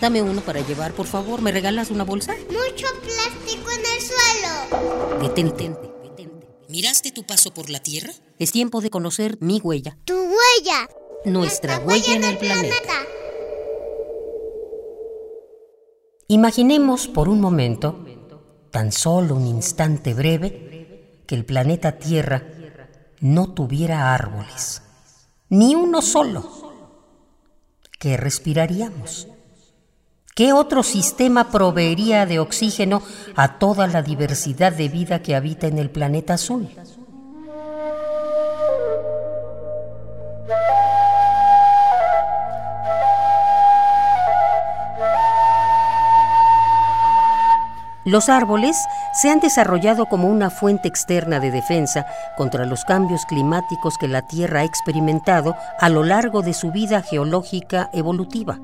Dame uno para llevar, por favor. ¿Me regalas una bolsa? Mucho plástico en el suelo. Detente. detente. ¿Miraste tu paso por la Tierra? Es tiempo de conocer mi huella. Tu huella. Nuestra huella en el planeta. Imaginemos por un momento, tan solo un instante breve, que el planeta Tierra no tuviera árboles, ni uno solo. ¿Qué respiraríamos? ¿Qué otro sistema proveería de oxígeno a toda la diversidad de vida que habita en el planeta azul? Los árboles se han desarrollado como una fuente externa de defensa contra los cambios climáticos que la Tierra ha experimentado a lo largo de su vida geológica evolutiva.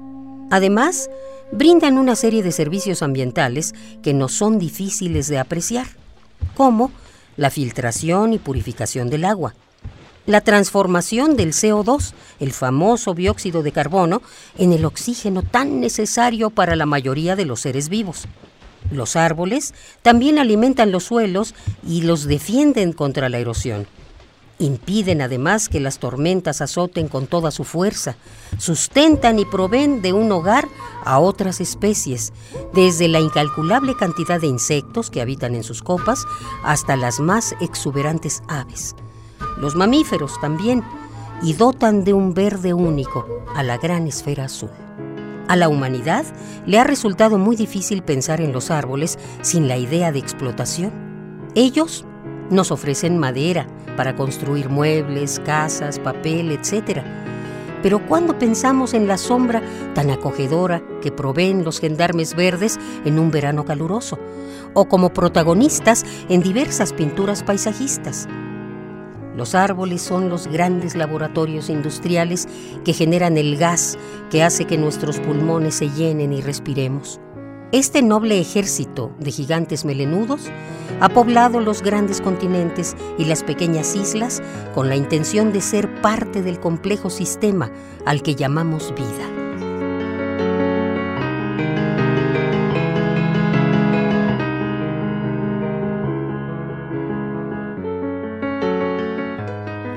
Además, brindan una serie de servicios ambientales que no son difíciles de apreciar, como la filtración y purificación del agua, la transformación del CO2, el famoso dióxido de carbono, en el oxígeno tan necesario para la mayoría de los seres vivos, los árboles también alimentan los suelos y los defienden contra la erosión. Impiden además que las tormentas azoten con toda su fuerza. Sustentan y proveen de un hogar a otras especies, desde la incalculable cantidad de insectos que habitan en sus copas hasta las más exuberantes aves. Los mamíferos también, y dotan de un verde único a la gran esfera azul. A la humanidad le ha resultado muy difícil pensar en los árboles sin la idea de explotación. Ellos nos ofrecen madera para construir muebles, casas, papel, etc. Pero cuando pensamos en la sombra tan acogedora que proveen los gendarmes verdes en un verano caluroso, o como protagonistas en diversas pinturas paisajistas, los árboles son los grandes laboratorios industriales que generan el gas que hace que nuestros pulmones se llenen y respiremos. Este noble ejército de gigantes melenudos ha poblado los grandes continentes y las pequeñas islas con la intención de ser parte del complejo sistema al que llamamos vida.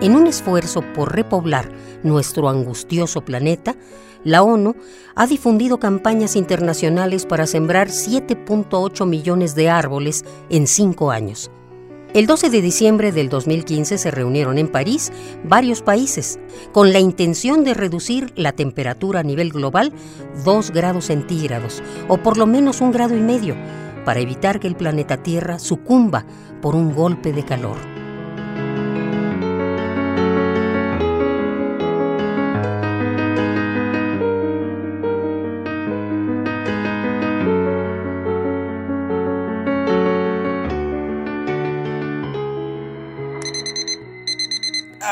En un esfuerzo por repoblar nuestro angustioso planeta, la ONU ha difundido campañas internacionales para sembrar 7.8 millones de árboles en cinco años. El 12 de diciembre del 2015 se reunieron en París varios países con la intención de reducir la temperatura a nivel global 2 grados centígrados, o por lo menos un grado y medio, para evitar que el planeta Tierra sucumba por un golpe de calor.